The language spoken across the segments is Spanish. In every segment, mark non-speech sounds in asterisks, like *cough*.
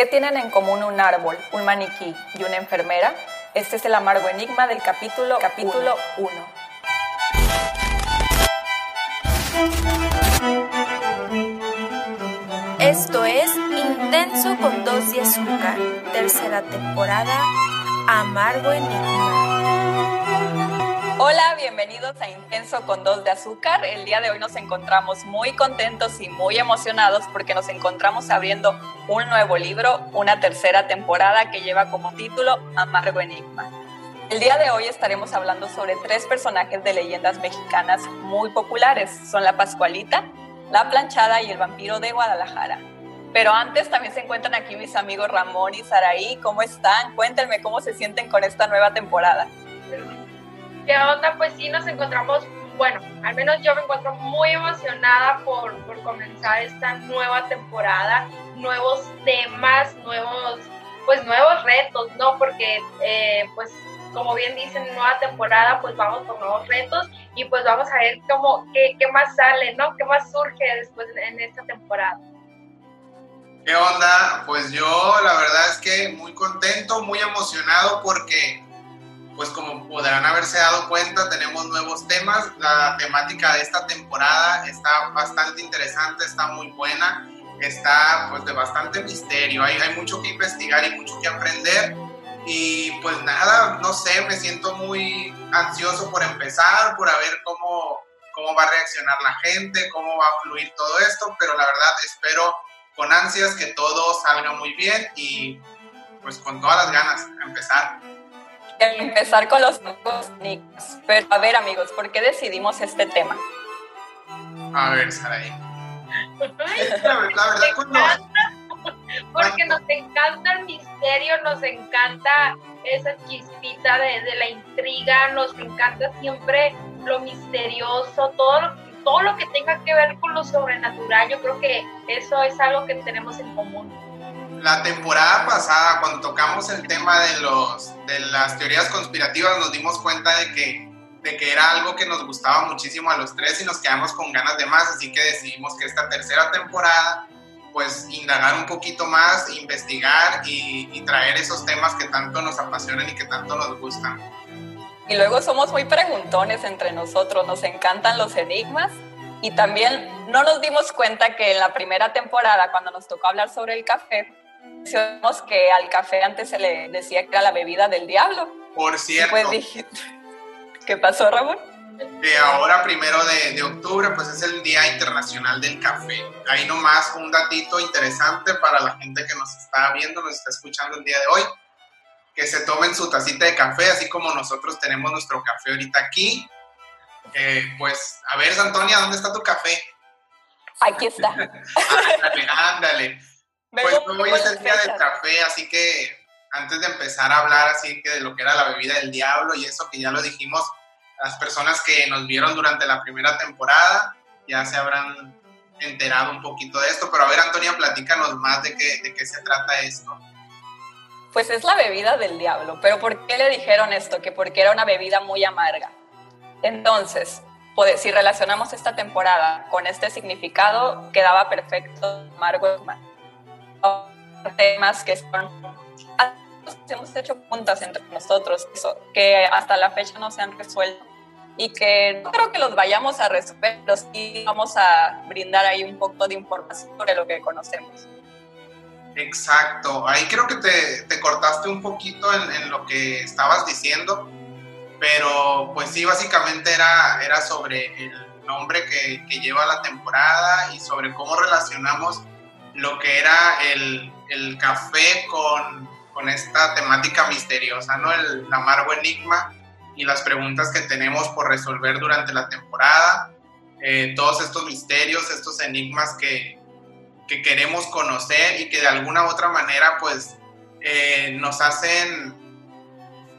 ¿Qué tienen en común un árbol, un maniquí y una enfermera? Este es el amargo enigma del capítulo capítulo 1. Esto es Intenso con dos de azúcar, tercera temporada, Amargo Enigma. Hola, bienvenidos a Intenso con dos de azúcar. El día de hoy nos encontramos muy contentos y muy emocionados porque nos encontramos abriendo un nuevo libro, una tercera temporada que lleva como título Amargo Enigma. El día de hoy estaremos hablando sobre tres personajes de leyendas mexicanas muy populares. Son la Pascualita, la Planchada y el Vampiro de Guadalajara. Pero antes también se encuentran aquí mis amigos Ramón y Saraí. ¿Cómo están? Cuéntenme cómo se sienten con esta nueva temporada. ¿Qué onda? Pues sí, nos encontramos, bueno, al menos yo me encuentro muy emocionada por, por comenzar esta nueva temporada, nuevos temas, nuevos, pues nuevos retos, ¿no? Porque, eh, pues, como bien dicen, nueva temporada, pues vamos por nuevos retos y pues vamos a ver cómo, qué, qué más sale, ¿no? ¿Qué más surge después en esta temporada? ¿Qué onda? Pues yo la verdad es que muy contento, muy emocionado porque pues como podrán haberse dado cuenta, tenemos nuevos temas. La temática de esta temporada está bastante interesante, está muy buena, está pues de bastante misterio, hay, hay mucho que investigar y mucho que aprender. Y pues nada, no sé, me siento muy ansioso por empezar, por ver cómo, cómo va a reaccionar la gente, cómo va a fluir todo esto, pero la verdad espero con ansias que todo salga muy bien y pues con todas las ganas empezar empezar con los enigmas. Pero a ver, amigos, ¿por qué decidimos este tema? A ver, Saraí. la, verdad, *laughs* pues. Porque nos encanta el misterio, nos encanta esa chispita de, de, la intriga, nos encanta siempre lo misterioso, todo lo, todo lo que tenga que ver con lo sobrenatural. Yo creo que eso es algo que tenemos en común la temporada pasada, cuando tocamos el tema de, los, de las teorías conspirativas, nos dimos cuenta de que, de que era algo que nos gustaba muchísimo a los tres y nos quedamos con ganas de más, así que decidimos que esta tercera temporada, pues indagar un poquito más, investigar y, y traer esos temas que tanto nos apasionan y que tanto nos gustan. Y luego somos muy preguntones entre nosotros, nos encantan los enigmas y también no nos dimos cuenta que en la primera temporada, cuando nos tocó hablar sobre el café, mencionamos que al café antes se le decía que era la bebida del diablo. Por cierto. Pues dije, ¿qué pasó, Ramón? Que ahora, primero de, de, octubre, pues es el Día Internacional del Café. Ahí nomás un datito interesante para la gente que nos está viendo, nos está escuchando el día de hoy. Que se tomen su tacita de café, así como nosotros tenemos nuestro café ahorita aquí. Eh, pues, a ver, Antonia, ¿dónde está tu café? Aquí está. *laughs* ándale, ándale. Pues hoy es el día del café, así que antes de empezar a hablar así que de lo que era la bebida del diablo y eso que ya lo dijimos, las personas que nos vieron durante la primera temporada ya se habrán enterado un poquito de esto, pero a ver Antonia, platícanos más de qué, de qué se trata esto. Pues es la bebida del diablo, pero ¿por qué le dijeron esto? Que porque era una bebida muy amarga. Entonces, si relacionamos esta temporada con este significado, quedaba perfecto amargo temas que son hemos hecho puntas entre nosotros eso, que hasta la fecha no se han resuelto y que no creo que los vayamos a resolver, pero sí vamos a brindar ahí un poco de información sobre lo que conocemos. Exacto, ahí creo que te, te cortaste un poquito en, en, lo que estabas diciendo, pero pues sí, básicamente era, era sobre el nombre que, que lleva la temporada y sobre cómo relacionamos lo que era el, el café con, con, esta temática misteriosa, ¿no? El, amargo enigma y las preguntas que tenemos por resolver durante la temporada, eh, todos estos misterios, estos enigmas que, que, queremos conocer y que de alguna u otra manera pues eh, nos hacen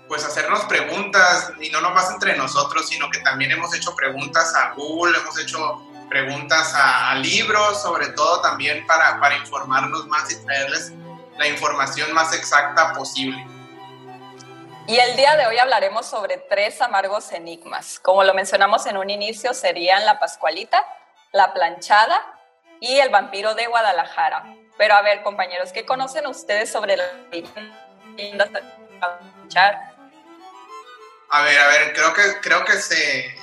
pues hacernos preguntas y no nomás entre nosotros, sino que también hemos hecho preguntas a Google, hemos hecho preguntas a, a, libros, sobre todo también para, para informarnos más y traerles la información más exacta posible. Y el día de hoy hablaremos sobre tres amargos enigmas. Como lo mencionamos en un inicio, serían la Pascualita, la Planchada y el vampiro de Guadalajara. Pero a ver, compañeros, ¿qué conocen ustedes sobre leyendas? A ver, a ver, creo que, creo que se,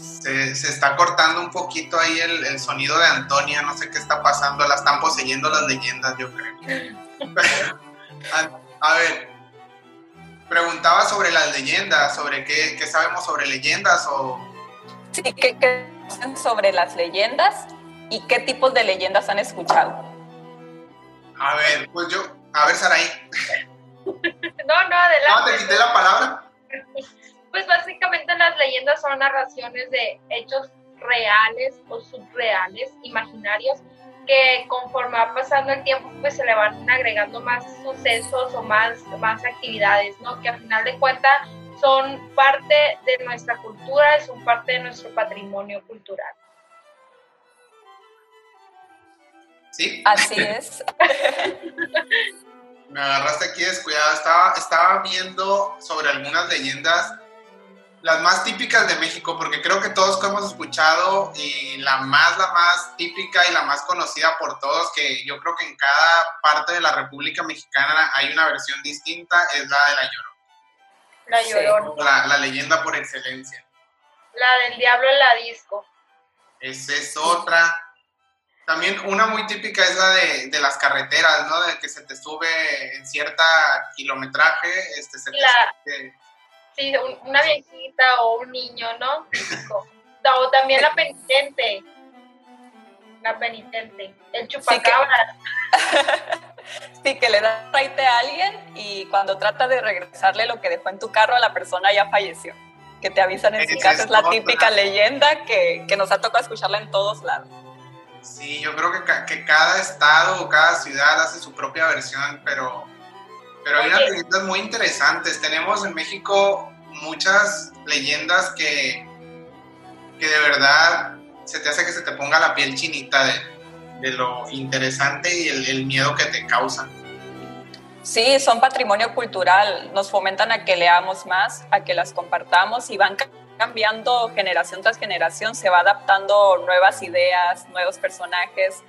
se, está cortando un poquito ahí el, sonido de Antonia, no sé qué está pasando, la están poseyendo las leyendas, yo creo. *laughs* a, ver, preguntaba sobre las leyendas, sobre qué, qué sabemos sobre leyendas o... Sí, ¿qué, ¿qué, sobre las leyendas y qué tipos de leyendas han escuchado? A ver, pues yo, a ver, Saraí. *laughs* no, no, adelante. No, te quité la palabra. *laughs* Pues básicamente las leyendas son narraciones de hechos reales o subreales, imaginarios, que conforme va pasando el tiempo, pues se le van agregando más sucesos o más, más actividades, ¿no? Que al final de cuentas son parte de nuestra cultura, son parte de nuestro patrimonio cultural. ¿Sí? Así *laughs* es. Me agarraste aquí descuidada. Estaba, estaba viendo sobre algunas leyendas las más típicas de México, porque creo que todos hemos escuchado y la más, la más típica y la más conocida por todos, que yo creo que en cada parte de la República Mexicana hay una versión distinta, es la de La Llorona. La Llorona. La, leyenda por excelencia. La del diablo en la disco. Esa es otra. También una muy típica es la de, de, las carreteras, ¿no? De que se te sube en cierta kilometraje, este, se te, Sí, una viejita o un niño, ¿no? o también la penitente. La penitente. El chupacabra. *laughs* Sí, que, le da raite a alguien y cuando trata de regresarle lo que dejó en tu carro, la persona ya falleció. Que te avisan en su casa. Es la típica leyenda que, que nos ha tocado escucharla en todos lados. Sí, yo creo que, que, cada estado o cada ciudad hace su propia versión, pero pero hay unas leyendas muy interesantes. Tenemos en México muchas leyendas que, que de verdad se te hace que se te ponga la piel chinita de, lo interesante y el, miedo que te causan. Sí, son patrimonio cultural, nos fomentan a que leamos más, a que las compartamos y van cambiando generación tras generación, se va adaptando nuevas ideas, nuevos personajes,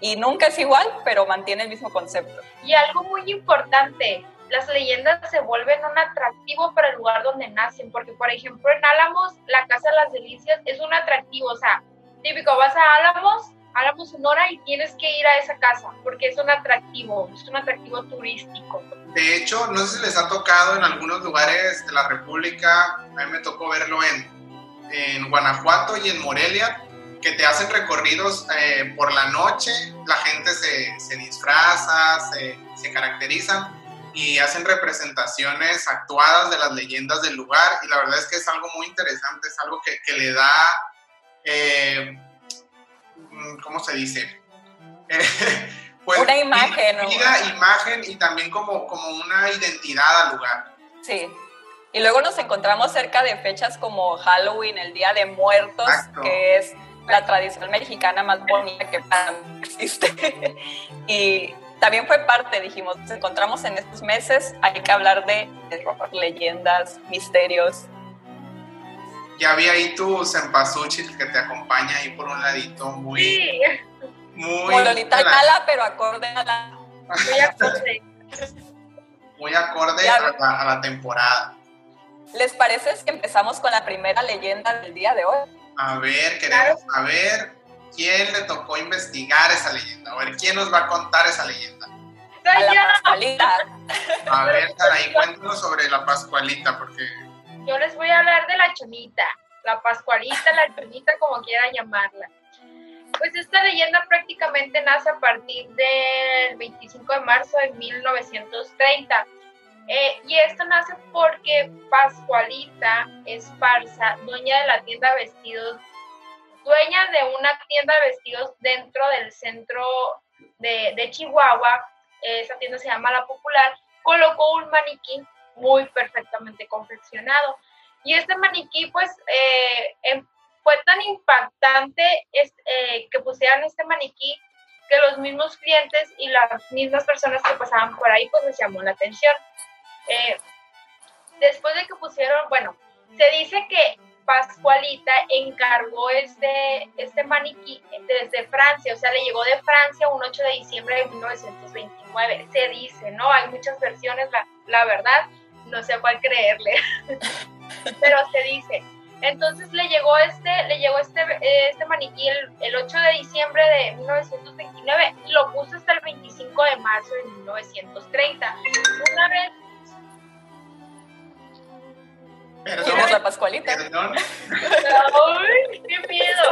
y nunca es igual, pero mantiene el mismo concepto. Y algo muy importante, las leyendas se vuelven un atractivo para el lugar donde nacen, porque por ejemplo en Álamos, la Casa de las Delicias es un atractivo, o sea, típico, vas a Álamos, Álamos Sonora y tienes que ir a esa casa, porque es un atractivo, es un atractivo turístico. De hecho, no sé si les ha tocado en algunos lugares de la República, a mí me tocó verlo en, en Guanajuato y en Morelia, que te hacen recorridos eh, por la noche, la gente se, se disfraza, se, se caracteriza y hacen representaciones actuadas de las leyendas del lugar y la verdad es que es algo muy interesante, es algo que, que le da, eh, ¿cómo se dice? *laughs* pues, una imagen. Vida, imagen y también como, como una identidad al lugar. Sí. Y luego nos encontramos cerca de fechas como Halloween, el Día de Muertos, que es la tradición mexicana más bonita que existe. y también fue parte, dijimos, nos encontramos en estos meses, hay que hablar de leyendas, misterios. Ya vi ahí tu cempasúchil que te acompaña ahí por un ladito, muy... Sí. Muy... Lolita Gala, pero acorde a la... Muy acorde. muy acorde a la, a la temporada. ¿Les parece que empezamos con la primera leyenda del día de hoy? A ver, queremos saber quién le tocó investigar esa leyenda. A ver, quién nos va a contar esa leyenda. A la Pascualita. A ver, Saraí, cuéntanos sobre la Pascualita, porque... Yo les voy a hablar de la chonita, la Pascualita, la chonita, como quieran llamarla. Pues esta leyenda prácticamente nace a partir del 25 de marzo de 1930 eh, y esto nace porque Pascualita Esparza, dueña de la tienda de vestidos, dueña de una tienda de vestidos dentro del centro de, Chihuahua, esa tienda se llama La Popular, colocó un maniquí muy perfectamente confeccionado. Y este maniquí, pues, eh, em, fue tan impactante eh, que pusieran este maniquí que los mismos clientes y las mismas personas que pasaban por ahí, pues les llamó la atención. Eh, después de que pusieron, bueno, se dice que Pascualita encargó este, este maniquí desde Francia, o sea, le llegó de Francia un 8 de diciembre de 1929. Se dice, ¿no? Hay muchas versiones, la, la verdad, no sé cuál creerle, *laughs* pero se dice. Entonces le llegó este, le llegó este, este maniquí el, el, 8 de diciembre de 1929 y lo puso hasta el 25 de marzo de 1930. Una vez Perdón, la Pascualita. Perdón. Ay, qué miedo.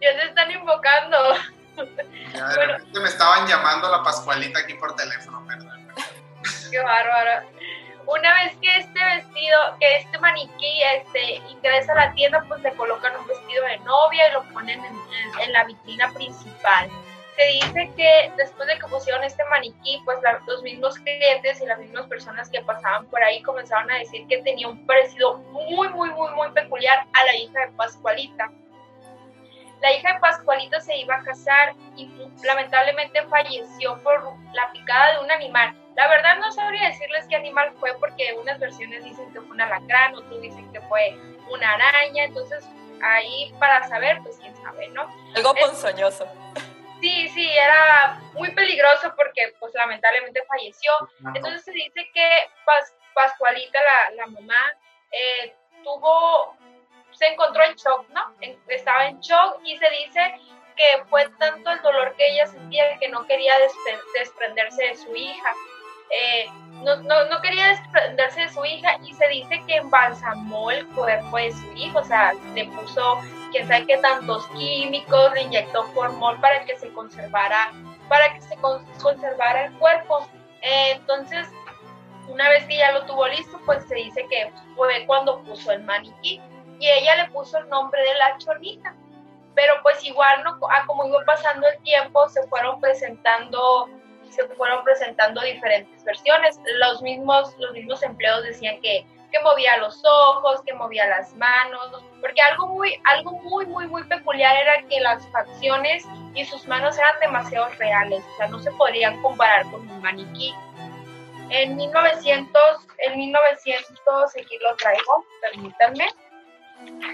Ya se están invocando. Ya de bueno, repente me estaban llamando la Pascualita aquí por teléfono, perdón. Qué bárbaro. Una vez que este vestido, que este maniquí este, ingresa a la tienda, pues le colocan un vestido de novia y lo ponen en, en, en la vitrina principal se dice que después de que pusieron este maniquí, pues la, los mismos clientes y las mismas personas que pasaban por ahí comenzaron a decir que tenía un parecido muy, muy, muy, muy peculiar a la hija de Pascualita. La hija de Pascualita se iba a casar y lamentablemente falleció por la picada de un animal. La verdad no sabría decirles qué animal fue porque unas versiones dicen que fue un alacrán, otros dicen que fue una araña, entonces ahí para saber, pues quién sabe, ¿no? Algo ponzoñoso. Sí, sí, era muy peligroso porque pues lamentablemente falleció. Entonces se dice que Pas Pascualita, la, la mamá, eh, tuvo, se encontró en shock, ¿no? estaba en shock y se dice que fue tanto el dolor que ella sentía que no quería desprenderse de su hija. Eh, no, no, no, quería desprenderse de su hija y se dice que embalsamó el cuerpo de su hijo, o sea, le puso quién sabe qué tantos químicos, le inyectó formol para que se conservara, para que se conservara el cuerpo. Eh, entonces, una vez que ya lo tuvo listo, pues se dice que fue cuando puso el maniquí y ella le puso el nombre de la chonita. Pero pues igual, ¿no? a como iba pasando el tiempo, se fueron presentando se fueron presentando diferentes versiones. Los mismos, los mismos empleados decían que que movía los ojos, que movía las manos, porque algo muy, algo muy, muy, muy peculiar era que las facciones y sus manos eran demasiado reales, o sea, no se podrían comparar con un maniquí. En 1900, en 1900, aquí lo traigo, permítanme,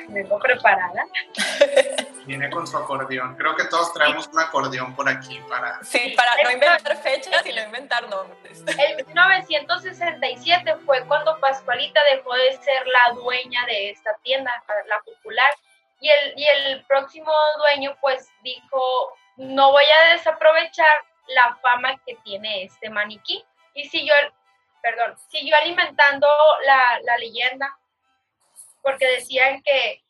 vengo preparada. *laughs* Viene con su acordeón. Creo que todos traemos un acordeón por aquí para... Sí, para no inventar fechas y no inventar nombres. En 1967 fue cuando Pascualita dejó de ser la dueña de esta tienda, la popular. Y el, y el próximo dueño pues dijo, no voy a desaprovechar la fama que tiene este maniquí. Y siguió, perdón, siguió alimentando la, la leyenda porque decían que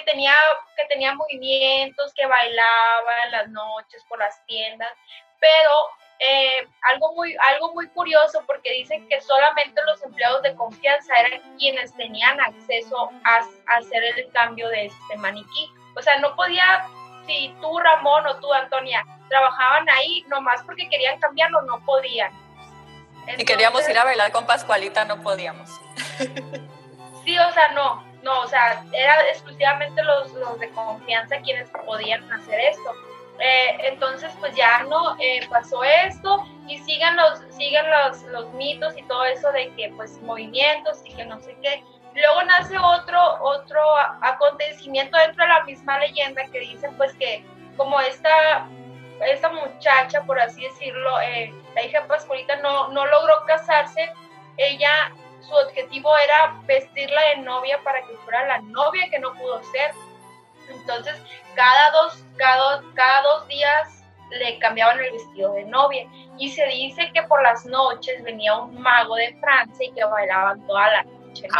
que, tenía, que tenía movimientos, que bailaba en las noches por las tiendas, pero eh, algo, muy, algo muy curioso porque dicen que solamente los empleados de confianza eran quienes tenían acceso a, a hacer el cambio de este maniquí. O sea, no podía, si tú Ramón o tú Antonia trabajaban ahí, nomás porque querían cambiarlo, no podían. si queríamos ir a bailar con Pascualita, no podíamos. Sí, o sea, no, no, o sea, era exclusivamente los, los de confianza quienes podían hacer esto. Eh, entonces, pues ya no eh, pasó esto y sigan los, siguen los, los mitos y todo eso de que pues movimientos y que no sé qué. Luego nace otro, otro acontecimiento dentro de la misma leyenda que dice pues que como esta, esta muchacha, por así decirlo, eh, la hija Pascualita no, no logró casarse, ella su objetivo era vestirla de novia para que fuera la novia que no pudo ser. Entonces, cada dos, cada, cada dos días le cambiaban el vestido de novia. Y se dice que por las noches venía un mago de Francia y que bailaban toda la noche. ¿no?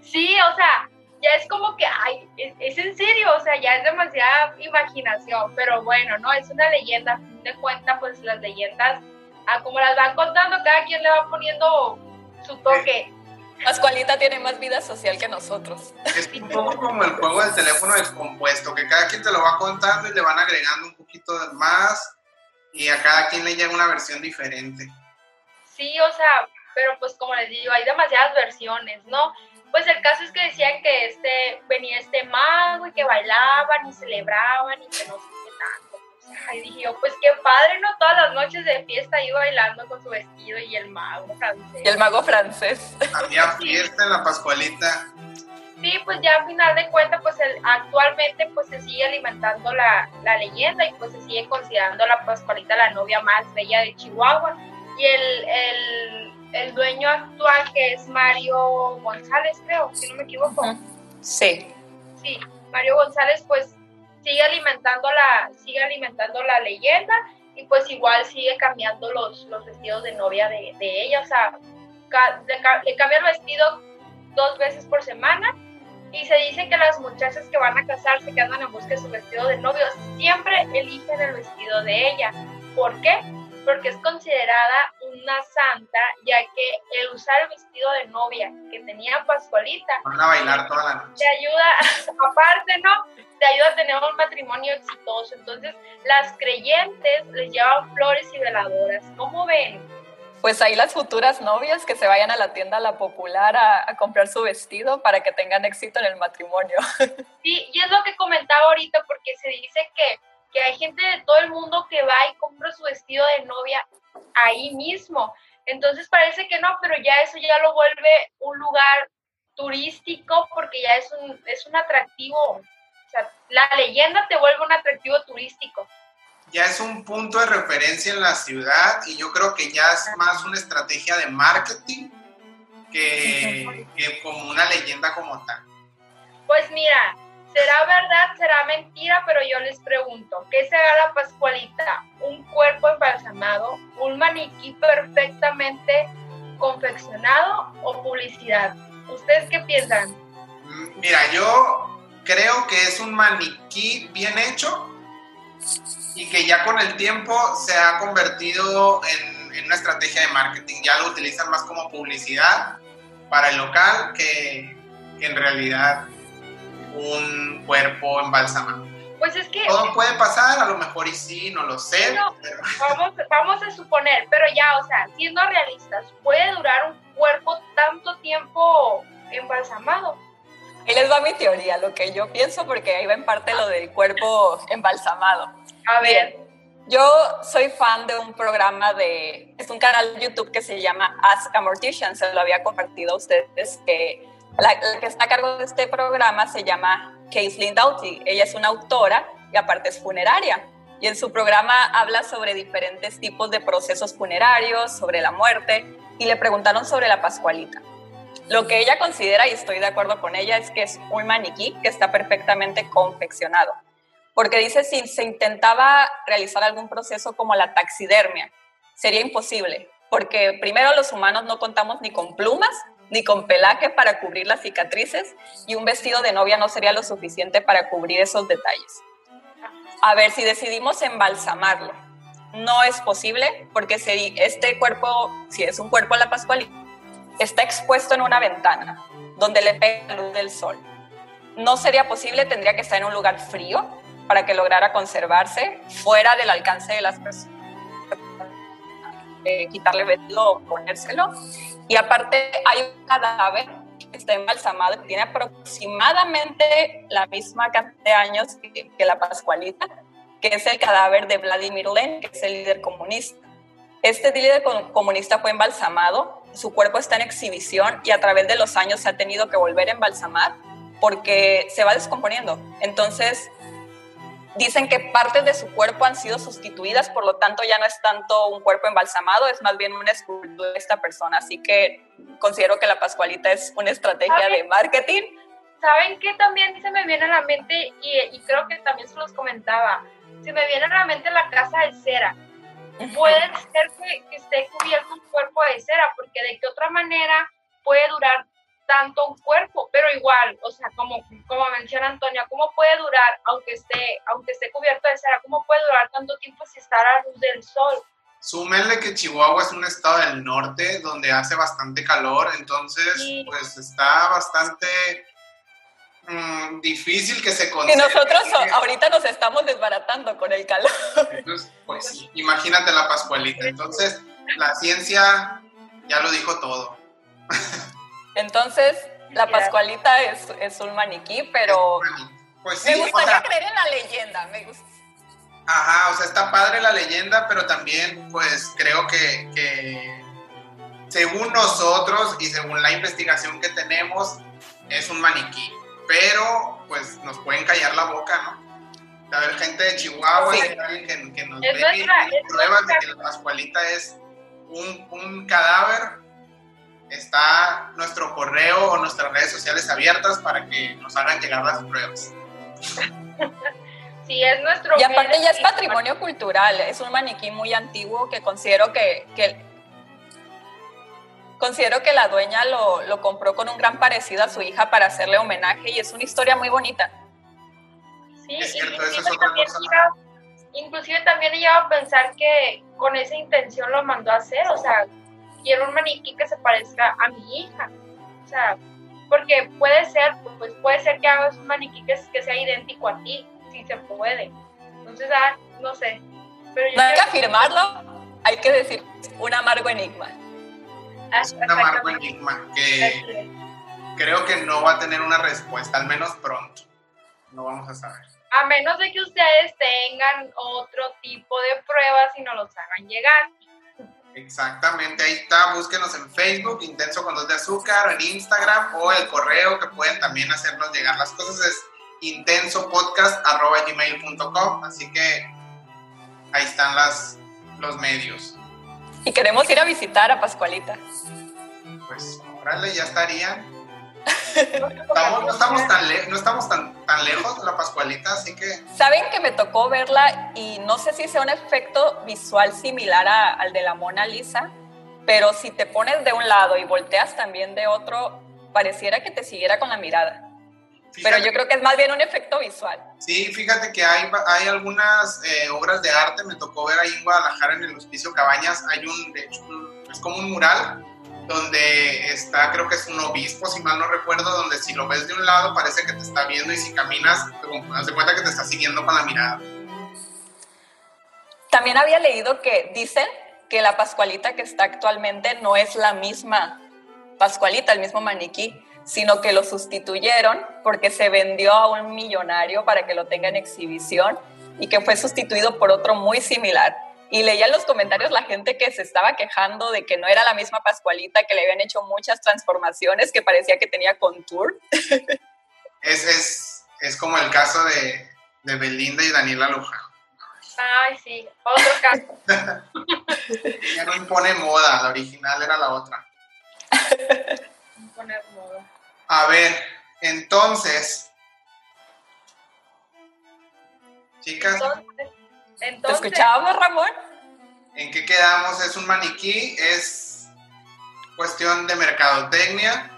Sí, o sea, ya es como que, ay, es, en serio, o sea, ya es demasiada imaginación, pero bueno, ¿no? Es una leyenda, a fin de cuentas, pues las leyendas, a como las van contando, cada quien le va poniendo su toque. Pascualita tiene más vida social que nosotros. Es un poco como el juego del teléfono descompuesto, que cada quien te lo va contando y le van agregando un poquito más y a cada quien le llega una versión diferente. Sí, o sea, pero pues como les digo, hay demasiadas versiones, ¿no? Pues el caso es que decían que este venía este mago y que bailaban y celebraban y que no sé qué tanto. Y dije yo, pues qué padre, ¿no? Todas las noches de fiesta iba bailando con su vestido y el mago francés. Y el mago francés. Había fiesta en la Pascualita. Sí, pues ya a final de cuentas, pues actualmente pues se sigue alimentando la, la, leyenda y pues se sigue considerando la Pascualita la novia más bella de Chihuahua. Y el, el, el dueño actual que es Mario González, creo, si no me equivoco. Sí. Sí, Mario González pues sigue alimentando la, sigue alimentando la leyenda y pues igual sigue cambiando los, los vestidos de novia de, de ella, o sea, le, le cambia el vestido dos veces por semana y se dice que las muchachas que van a casarse, que andan en busca de su vestido de novio, siempre eligen el vestido de ella. ¿Por qué? Porque es considerada una santa, ya que el usar el vestido de novia que tenía Pascualita. Van a bailar toda la noche. Te ayuda, *laughs* aparte, ¿no? Te ayuda a tener un matrimonio exitoso. Entonces, las creyentes les llevan flores y veladoras. ¿Cómo ven? pues ahí las futuras novias que se vayan a la tienda La Popular a, comprar su vestido para que tengan éxito en el matrimonio. *laughs* Sí, y es lo que comentaba ahorita porque se dice que, que hay gente de todo el mundo que va y compra su vestido de novia ahí mismo. Entonces parece que no, pero ya eso ya lo vuelve un lugar turístico porque ya es un, es un atractivo, sea, la leyenda te vuelve un atractivo turístico ya es un punto de referencia en la ciudad y yo creo que ya es más una estrategia de marketing que, como una leyenda como tal. Pues mira, será verdad, será mentira, pero yo les pregunto, ¿qué será la Pascualita? ¿Un cuerpo embalsamado? ¿Un maniquí perfectamente confeccionado o publicidad? ¿Ustedes qué piensan? Mm, mira, yo creo que es un maniquí bien hecho y que ya con el tiempo se ha convertido en, una estrategia de marketing. Ya lo utilizan más como publicidad para el local que, en realidad un cuerpo embalsamado. Pues es que... Todo puede pasar, a lo mejor y sí, no lo sé. *laughs* vamos, vamos a suponer, pero ya, o sea, siendo realistas, ¿puede durar un cuerpo tanto tiempo embalsamado? Ahí les va mi teoría, lo que yo pienso, porque ahí va en parte lo del cuerpo embalsamado. A ver. Yo soy fan de un programa de, es un canal de YouTube que se llama Ask a Mortician, se lo había compartido a ustedes, que la, que está a cargo de este programa se llama Caitlin Doughty. Ella es una autora y aparte es funeraria. Y en su programa habla sobre diferentes tipos de procesos funerarios, sobre la muerte, y le preguntaron sobre la Pascualita. Lo que ella considera, y estoy de acuerdo con ella, es que es un maniquí que está perfectamente confeccionado porque dice si se intentaba realizar algún proceso como la taxidermia, sería imposible, porque primero los humanos no contamos ni con plumas ni con pelaje para cubrir las cicatrices y un vestido de novia no sería lo suficiente para cubrir esos detalles. A ver, si decidimos embalsamarlo, no es posible porque si este cuerpo, si es un cuerpo la Pascualita, está expuesto en una ventana donde le pega la luz del sol. No sería posible, tendría que estar en un lugar frío para que lograra conservarse fuera del alcance de las personas. Eh, quitarle vestido o ponérselo. Y aparte hay un cadáver que está embalsamado y tiene aproximadamente la misma cantidad de años que, que la Pascualita, que es el cadáver de Vladimir Lenin, que es el líder comunista. Este líder comunista fue embalsamado, su cuerpo está en exhibición y a través de los años se ha tenido que volver a embalsamar porque se va descomponiendo. Entonces, Dicen que partes de su cuerpo han sido sustituidas, por lo tanto ya no es tanto un cuerpo embalsamado, es más bien una escultura de esta persona. Así que considero que la Pascualita es una estrategia de marketing. ¿Saben qué también se me viene a la mente? Y, creo que también se los comentaba. Se me viene a la mente la casa de cera. Puede ser que, que esté cubierto un cuerpo de cera, porque de qué otra manera puede durar tanto un cuerpo, pero igual, o sea, como, como menciona Antonia, ¿cómo puede durar, aunque esté, aunque esté cubierto de cera, cómo puede durar tanto tiempo si está a la luz del sol? Súmenle que Chihuahua es un estado del norte donde hace bastante calor, entonces pues está bastante mm, difícil que se consiga. Y nosotros ahorita nos estamos desbaratando con el calor. Entonces, pues sí, imagínate la Pascualita. Entonces, la ciencia ya lo dijo todo. Entonces, la Pascualita es, un maniquí, pero pues me gustaría creer en la leyenda. Me gusta. Ajá, o sea, está padre la leyenda, pero también pues creo que, que según nosotros y según la investigación que tenemos, es un maniquí. Pero pues nos pueden callar la boca, ¿no? A ver, gente de Chihuahua, Sí. alguien que, que nos Es ve y nuestra- pruebas de que la Pascualita es un, un cadáver. Está nuestro correo o nuestras redes sociales abiertas para que nos hagan llegar las pruebas. *laughs* Sí, es nuestro Y aparte ya es patrimonio cultural, es un maniquí muy antiguo que considero que, que- considero que la dueña lo, lo compró con un gran parecido a su hija para hacerle homenaje y es una historia muy bonita. Sí, Es cierto, inclusive eso es otra también cosa. llega- inclusive también he llegado a pensar que con esa intención lo mandó a hacer, o sea, quiero un maniquí que se parezca a mi hija, o sea, porque puede ser, pues puede ser que hagas un maniquí que, que sea idéntico a ti, si se puede, entonces, ah, no sé, pero yo No hay que afirmarlo, hay que decir un amargo enigma. Ah, Es un amargo exactamente. enigma que creo que no va a tener una respuesta, al menos pronto. No vamos a saber. A menos de que ustedes tengan otro tipo de pruebas y nos los hagan llegar. Exactamente, ahí está, búsquenos en Facebook, Intenso con dos de azúcar, en Instagram o el correo que pueden también hacernos llegar las cosas es intensopodcast.gmail.com, así que ahí están las, los medios. Y queremos ir a visitar a Pascualita. Pues, órale, ya estarían. *laughs* Estamos- no estamos, tan, le- no estamos tan, tan lejos de la Pascualita, así que Saben que me tocó verla y no sé si sea un efecto visual similar a- al de la Mona Lisa, pero si te pones de un lado y volteas también de otro, pareciera que te siguiera con la mirada. Pero fíjate- yo creo que es más bien un efecto visual. Sí, fíjate que hay, hay algunas eh, obras de arte, me tocó ver ahí en Guadalajara en el Hospicio Cabañas, hay un, de hecho, es como un mural donde está, creo que es un obispo, si mal no recuerdo, donde si lo ves de un lado parece que te está viendo y si caminas, haz de cuenta que te está siguiendo con la mirada. También había leído que dicen que la Pascualita que está actualmente no es la misma Pascualita, el mismo maniquí, sino que lo sustituyeron porque se vendió a un millonario para que lo tenga en exhibición y que fue sustituido por otro muy similar. Y leía en los comentarios la gente que se estaba quejando de que no era la misma Pascualita, que le habían hecho muchas transformaciones, que parecía que tenía contour. *laughs* Es, es, es como el caso de, de Belinda y Daniela Luján. Ay, sí, otro caso. *laughs* Ya no impone moda, la original era la otra. Poner modo. A ver, entonces, chicas, Entonces, ¿Te escuchábamos, Ramón? ¿en qué quedamos? ¿Es un maniquí? ¿Es cuestión de mercadotecnia?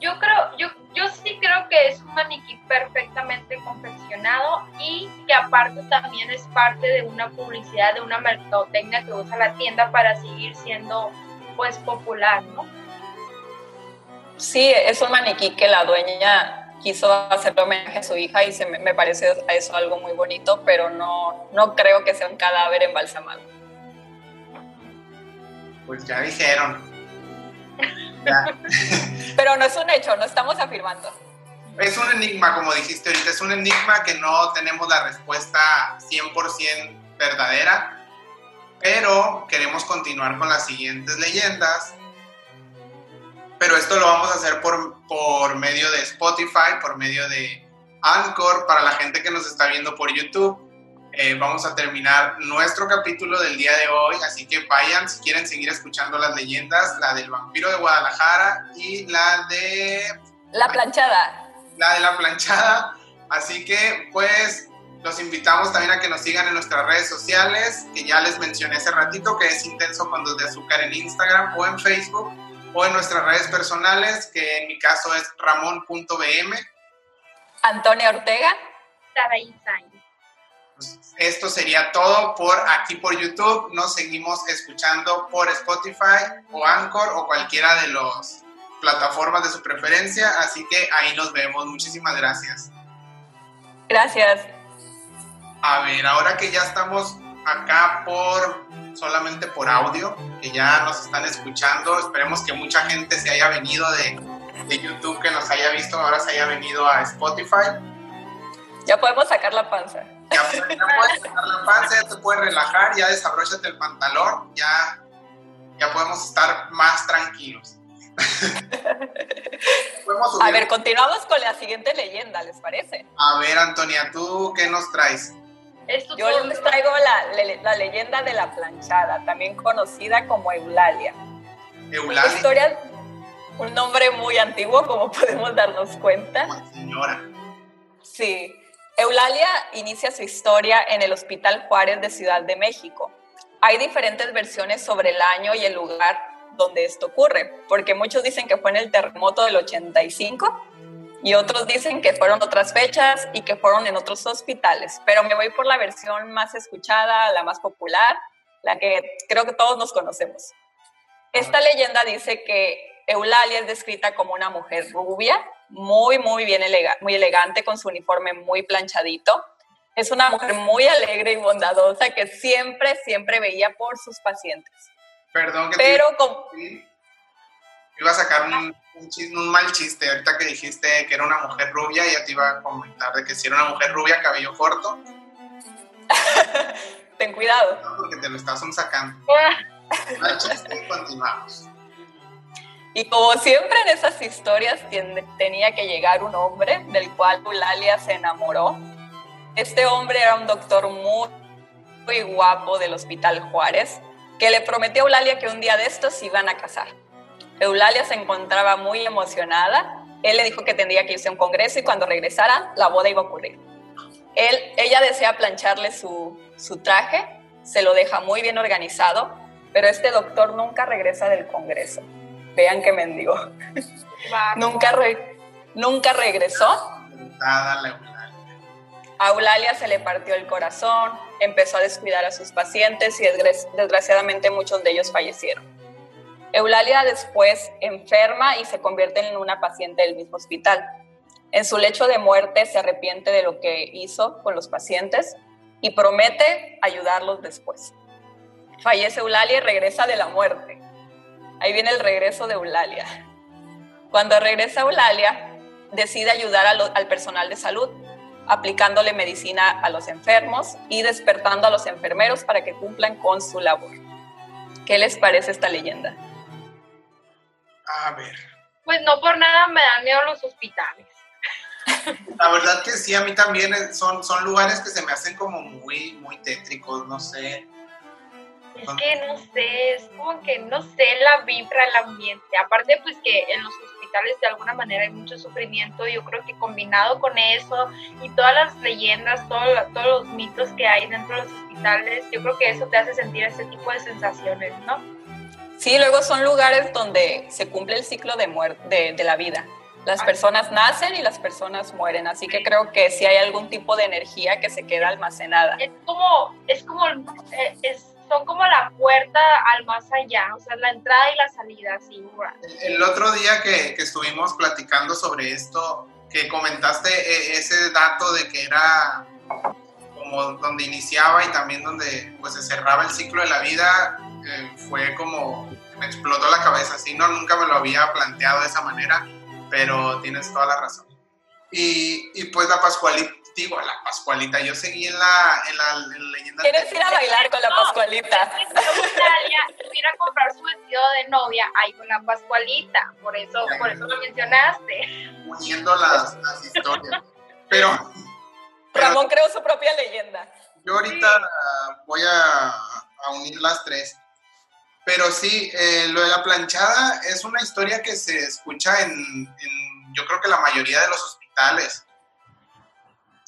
yo creo, yo, yo sí creo que es un maniquí perfectamente confeccionado y que aparte también es parte de una publicidad, de una mercadotecnia que usa la tienda para seguir siendo pues popular, ¿no? Sí, es un maniquí que la dueña quiso hacerle homenaje a su hija y se me, me parece a eso algo muy bonito, pero no, no creo que sea un cadáver embalsamado. Pues ya dijeron. Ya. *laughs* Pero no es un hecho, no estamos afirmando. Es un enigma, como dijiste ahorita, es un enigma que no tenemos la respuesta 100% verdadera, pero queremos continuar con las siguientes leyendas. Pero esto lo vamos a hacer por, por medio de Spotify, por medio de Anchor, para la gente que nos está viendo por YouTube. Eh, vamos a terminar nuestro capítulo del día de hoy, así que vayan si quieren seguir escuchando las leyendas, la del vampiro de Guadalajara y la de La planchada. la de la planchada. Así que pues los invitamos también a que nos sigan en nuestras redes sociales, que ya les mencioné hace ratito, que es Intenso con dos de azúcar en Instagram o en Facebook, o en nuestras redes personales, que en mi caso es ramón.bm. Antonia Ortega. Saraí. Pues, esto sería todo por aquí por YouTube. Nos seguimos escuchando por Spotify o Anchor o cualquiera de las plataformas de su preferencia. Así que ahí nos vemos. Muchísimas gracias. Gracias. A ver, ahora que ya estamos acá por solamente por audio, que ya nos están escuchando, esperemos que mucha gente se haya venido de, de YouTube, que nos haya visto, ahora se haya venido a Spotify. Ya podemos sacar la panza. Ya, ya puedes sacar la panza, ya te puedes relajar, ya desabróchate el pantalón, ya, ya podemos estar más tranquilos. *laughs* A ver, continuamos con la siguiente leyenda, ¿les parece? A ver, Antonia, ¿tú qué nos traes? Yo les traigo la, le- la leyenda de la planchada, también conocida como Eulalia. Una Eulalia, historia, un nombre muy antiguo, como *laughs* podemos darnos cuenta. señora. Sí, Eulalia inicia su historia en el Hospital Juárez de Ciudad de México. Hay diferentes versiones sobre el año y el lugar donde esto ocurre, porque muchos dicen que fue en el terremoto del 85 y otros dicen que fueron otras fechas y que fueron en otros hospitales, pero me voy por la versión más escuchada, la más popular, la que creo que todos nos conocemos. Esta leyenda dice que Eulalia es descrita como una mujer rubia, muy, muy bien elega- muy elegante, con su uniforme muy planchadito. Es una mujer muy alegre y bondadosa que siempre, siempre veía por sus pacientes. Perdón que te Pero con- Sí. Iba a sacar un, un chis- un mal chiste. Ahorita que dijiste que era una mujer rubia, ya te iba a comentar de que si era una mujer rubia, cabello corto, *laughs* ten cuidado. ¿no? porque te lo estás sacando. *laughs* Mal chiste y continuamos. Y como siempre en esas historias tenía que llegar un hombre del cual Eulalia se enamoró. Este hombre era un doctor muy, muy guapo del Hospital Juárez que le prometió a Eulalia que un día de estos se iban a casar. Eulalia se encontraba muy emocionada. Él le dijo que tendría que irse a un congreso y cuando regresara la boda iba a ocurrir. Él, ella desea plancharle su, su traje, se lo deja muy bien organizado, pero este doctor nunca regresa del congreso. Vean qué mendigo. Nunca, re- nunca regresó. A Eulalia se le partió el corazón, empezó a descuidar a sus pacientes y desgra- desgraciadamente muchos de ellos fallecieron. Eulalia después enferma y se convierte en una paciente del mismo hospital. En su lecho de muerte se arrepiente de lo que hizo con los pacientes y promete ayudarlos después. Fallece Eulalia y regresa de la muerte. Ahí viene el regreso de Eulalia. Cuando regresa Eulalia, decide ayudar al personal de salud, aplicándole medicina a los enfermos y despertando a los enfermeros para que cumplan con su labor. ¿Qué les parece esta leyenda? A ver. Pues no por nada me dan miedo los hospitales. La verdad que sí, a mí también eh, son, son lugares que se me hacen como muy, muy tétricos, no sé. Es que no sé, es como que no sé la vibra, el ambiente. Aparte, pues que en los hospitales de alguna manera hay mucho sufrimiento. Yo creo que combinado con eso y todas las leyendas, todo todos los mitos que hay dentro de los hospitales, yo creo que eso te hace sentir ese tipo de sensaciones, ¿no? Sí, luego son lugares donde se cumple el ciclo de, de, de la vida. Las personas nacen y las personas mueren, así que creo que sí hay algún tipo de energía que se queda almacenada. Es como, es como, eh, es- son como la puerta al más allá, o sea, la entrada y la salida, así. El, el otro día que, que estuvimos platicando sobre esto, que comentaste eh, ese dato de que era como donde iniciaba y también donde pues se cerraba el ciclo de la vida, eh, fue como me explotó la cabeza, así no, nunca me lo había planteado de esa manera, pero tienes toda la razón. Y, y pues la Pascualita, digo, la Pascualita, yo seguí en la, en la, en la leyenda. ¿Quieres ir a bailar con la No. Pascualita? Tuviera a comprar su vestido de novia ahí con la Pascualita, por eso, por eso lo mencionaste. uniendo las, las historias. Pero, pero Ramón creó su propia leyenda. yo ahorita ah, voy a, a unir las tres. Pero sí, eh, lo de la planchada es una historia que se escucha en, en, yo creo que la mayoría de los hospitales.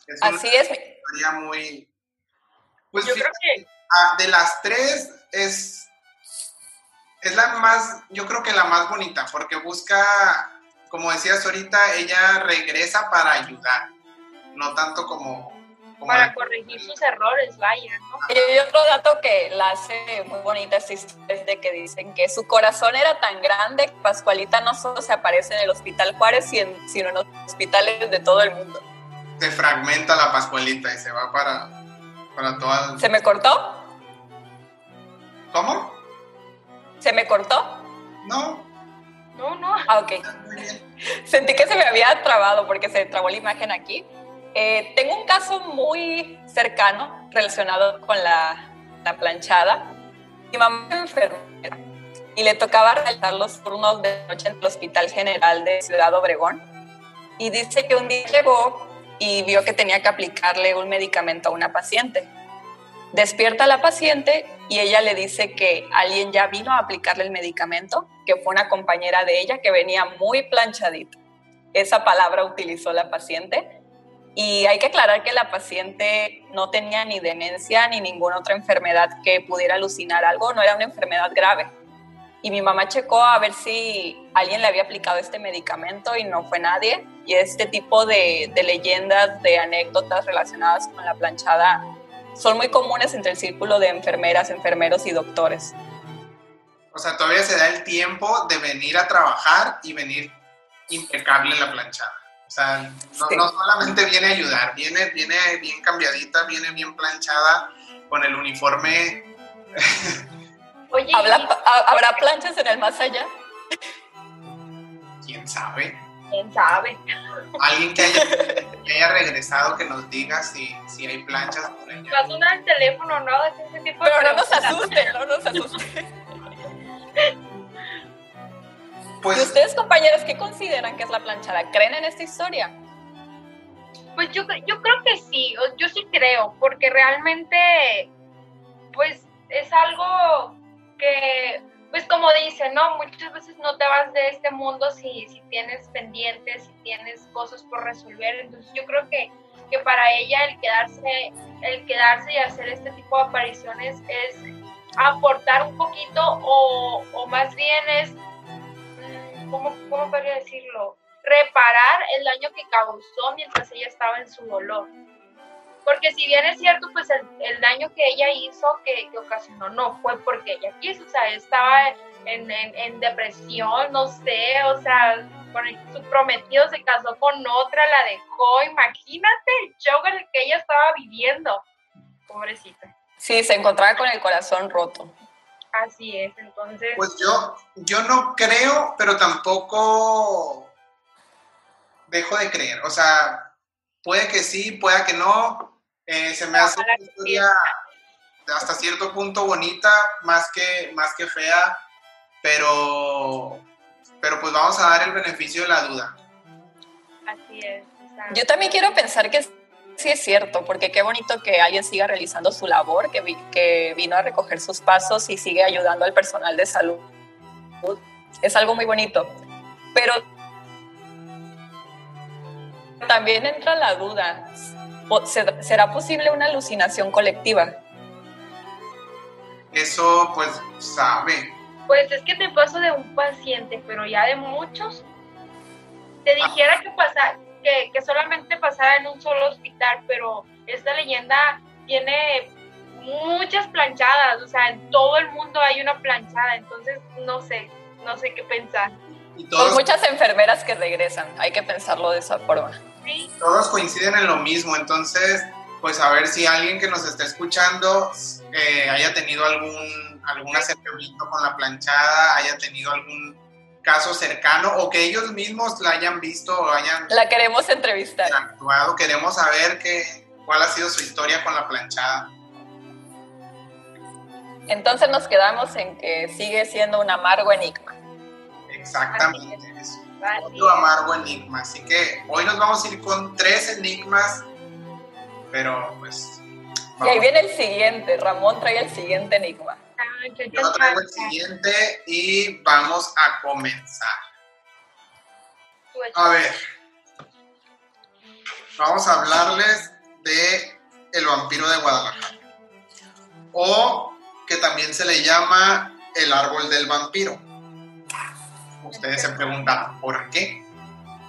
Es una Así es. historia muy... Pues Yo creo que ah, de las tres es, es la más, yo creo que la más bonita, porque busca, como decías ahorita, ella regresa para ayudar, no tanto como... para corregir sus errores, vaya, ¿no? Y otro dato que la hace muy bonita esta historia es de que dicen que su corazón era tan grande que Pascualita no solo se aparece en el Hospital Juárez, sino en los hospitales de todo el mundo. se fragmenta la Pascualita y se va para, para todas. ¿Se me cortó? ¿Cómo? ¿Se me cortó? No, No, no. Ah, ok. *laughs* Sentí que se me había trabado porque se trabó la imagen aquí. Eh, tengo un caso muy cercano relacionado con la, la planchada. Mi mamá es enfermera y le tocaba realizar los turnos de noche en el Hospital General de Ciudad Obregón. Y dice que un día llegó y vio que tenía que aplicarle un medicamento a una paciente. Despierta a la paciente y ella le dice que alguien ya vino a aplicarle el medicamento, que fue una compañera de ella que venía muy planchadita. Esa palabra utilizó la paciente. Y hay que aclarar que la paciente no tenía ni demencia ni ninguna otra enfermedad que pudiera alucinar algo, no era una enfermedad grave. Y mi mamá checó a ver si alguien le había aplicado este medicamento y no fue nadie. Y este tipo de, de leyendas, de anécdotas relacionadas con la planchada son muy comunes entre el círculo de enfermeras, enfermeros y doctores. O sea, todavía se da el tiempo de venir a trabajar y venir impecable en la planchada. O sea, no, Sí. no solamente viene a ayudar, viene, viene bien cambiadita, viene bien planchada, con el uniforme. Oye, ¿Habla- y ha- ¿Habrá planchas en el más allá? ¿Quién sabe? quién sabe. Alguien que haya, que haya regresado que nos diga si, si hay planchas por allá. Va a sonar el teléfono, ¿no? Es ese tipo de Pero no nos asusten, no nos asusten. *laughs* ¿Y Pues ustedes, compañeros, qué consideran que es la planchada? ¿Creen en esta historia? Pues yo, yo creo que sí, yo sí creo, porque realmente, pues es algo que, pues como dicen, ¿no? Muchas veces no te vas de este mundo si, si tienes pendientes, si tienes cosas por resolver. Entonces yo creo que, que para ella el quedarse, el quedarse y hacer este tipo de apariciones es aportar un poquito o, o más bien es, ¿cómo, cómo podría decirlo? reparar el daño que causó mientras ella estaba en su dolor. Porque si bien es cierto, pues el, el daño que ella hizo, que, que ocasionó, no fue porque ella quiso, o sea, estaba en, en- en depresión, no sé, o sea, con su prometido se casó con otra, la dejó, imagínate el show en el que ella estaba viviendo. Pobrecita. Sí, se encontraba con el corazón roto. Así es, entonces... Pues yo, yo no creo, pero tampoco dejo de creer. O sea, puede que sí, pueda que no. Eh, se me hace una historia hasta cierto punto bonita, más que, más que fea, pero, pero pues vamos a dar el beneficio de la duda. así es. Yo también quiero pensar que sí es cierto, porque qué bonito que alguien siga realizando su labor, que, vi- que vino a recoger sus pasos y sigue ayudando al personal de salud. Es algo muy bonito. Pero también entra la duda, ¿po- se- ¿será posible una alucinación colectiva? Eso pues sabe. Pues es que te paso de un paciente, pero ya de muchos. Te dijera que, pasa, que, que solamente pasara en un solo hospital, pero esta leyenda tiene muchas planchadas, o sea, en todo el mundo hay una planchada, entonces no sé, no sé qué pensar. Y Son todos, muchas enfermeras que regresan, hay que pensarlo de esa forma. Sí, todos coinciden en lo mismo, entonces pues a ver si alguien que nos está escuchando eh, haya tenido algún, algún acercamiento con la planchada, haya tenido algún caso cercano o que ellos mismos la hayan visto o hayan La queremos entrevistar. actuado. Queremos saber qué, cuál ha sido su historia con la planchada. Entonces nos quedamos en que sigue siendo un amargo enigma. Exactamente. Es otro amargo enigma. Así que hoy nos vamos a ir con tres enigmas, pero pues... Y ahí viene el siguiente, Ramón trae el siguiente enigma. Yo traigo el siguiente y vamos a comenzar. Pues, A ver, vamos a hablarles de el vampiro de Guadalajara. O que también se le llama el árbol del vampiro. Ustedes se preguntan, ¿por qué?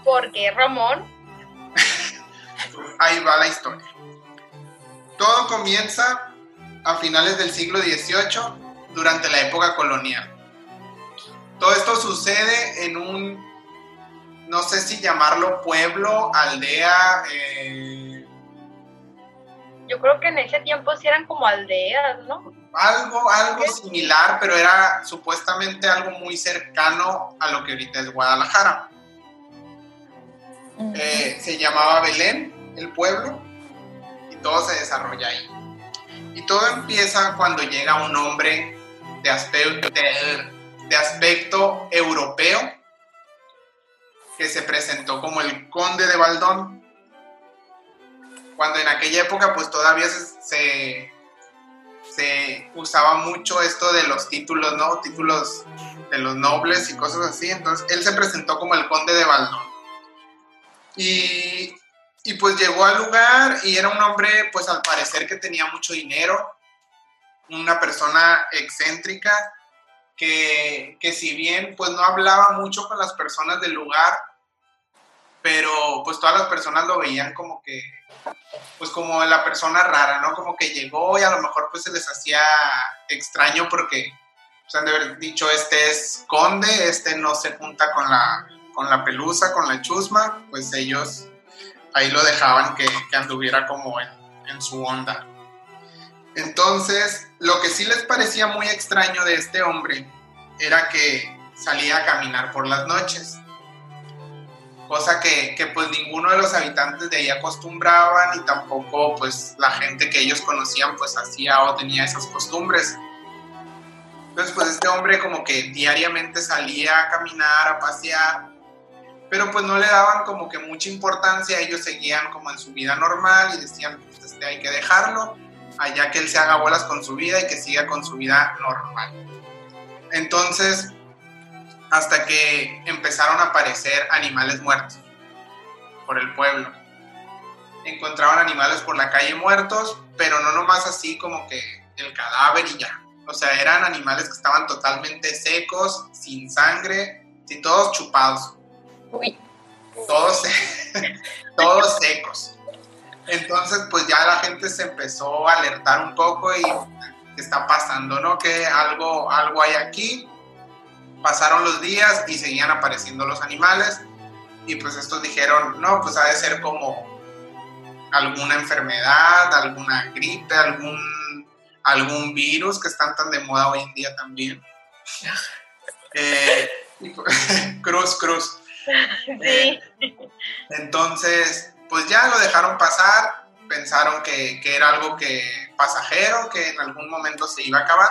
¿Por qué, Ramón? *laughs* Ahí va la historia. Todo comienza a finales del siglo XVIII, durante la época colonial. Todo esto sucede en un, no sé si llamarlo pueblo, aldea, eh, Yo creo que en ese tiempo sí eran como aldeas, ¿no? algo, algo similar, pero era supuestamente algo muy cercano a lo que ahorita es Guadalajara. Eh, se llamaba Belén el pueblo y todo se desarrolla ahí. Y todo empieza cuando llega un hombre de aspecto, de, aspecto europeo que se presentó como el conde de Baldón, cuando en aquella época pues todavía se, se, usaba mucho esto de los títulos, ¿no? Títulos de los nobles y cosas así, entonces él se presentó como el conde de Baldón. Y y pues llegó al lugar y era un hombre, pues al parecer que tenía mucho dinero, una persona excéntrica, que, que si bien pues no hablaba mucho con las personas del lugar, pero pues todas las personas lo veían como que, pues como la persona rara, ¿no? Como que llegó y a lo mejor pues se les hacía extraño porque, pues han de haber dicho, este es conde, este no se junta con la, con la pelusa, con la chusma, pues ellos ahí lo dejaban que, anduviera como en, en, su onda. Entonces, lo que sí les parecía muy extraño de este hombre era que salía a caminar por las noches, cosa que, pues ninguno de los habitantes de ahí acostumbraban y tampoco pues la gente que ellos conocían pues hacía o tenía esas costumbres. Entonces pues este hombre como que diariamente salía a caminar, a pasear pero pues no le daban como que mucha importancia, ellos seguían como en su vida normal y decían, pues este hay que dejarlo, allá que él se haga bolas con su vida y que siga con su vida normal. Entonces, hasta que empezaron a aparecer animales muertos por el pueblo. Encontraban animales por la calle muertos, pero no nomás así como que el cadáver y ya. O sea, eran animales que estaban totalmente secos, sin sangre, y todos chupados. Todos, *laughs* todos secos. Entonces, pues ya la gente se empezó a alertar un poco y ¿qué está pasando, no? Que algo, algo hay aquí. Pasaron los días y seguían apareciendo los animales y pues estos dijeron, no, pues ha de ser como alguna enfermedad, alguna gripe, algún, algún virus que están tan de moda hoy en día también. Eh, *laughs* cruz, cruz. Sí. entonces, pues ya lo dejaron pasar, pensaron que, era algo que pasajero, que en algún momento se iba a acabar,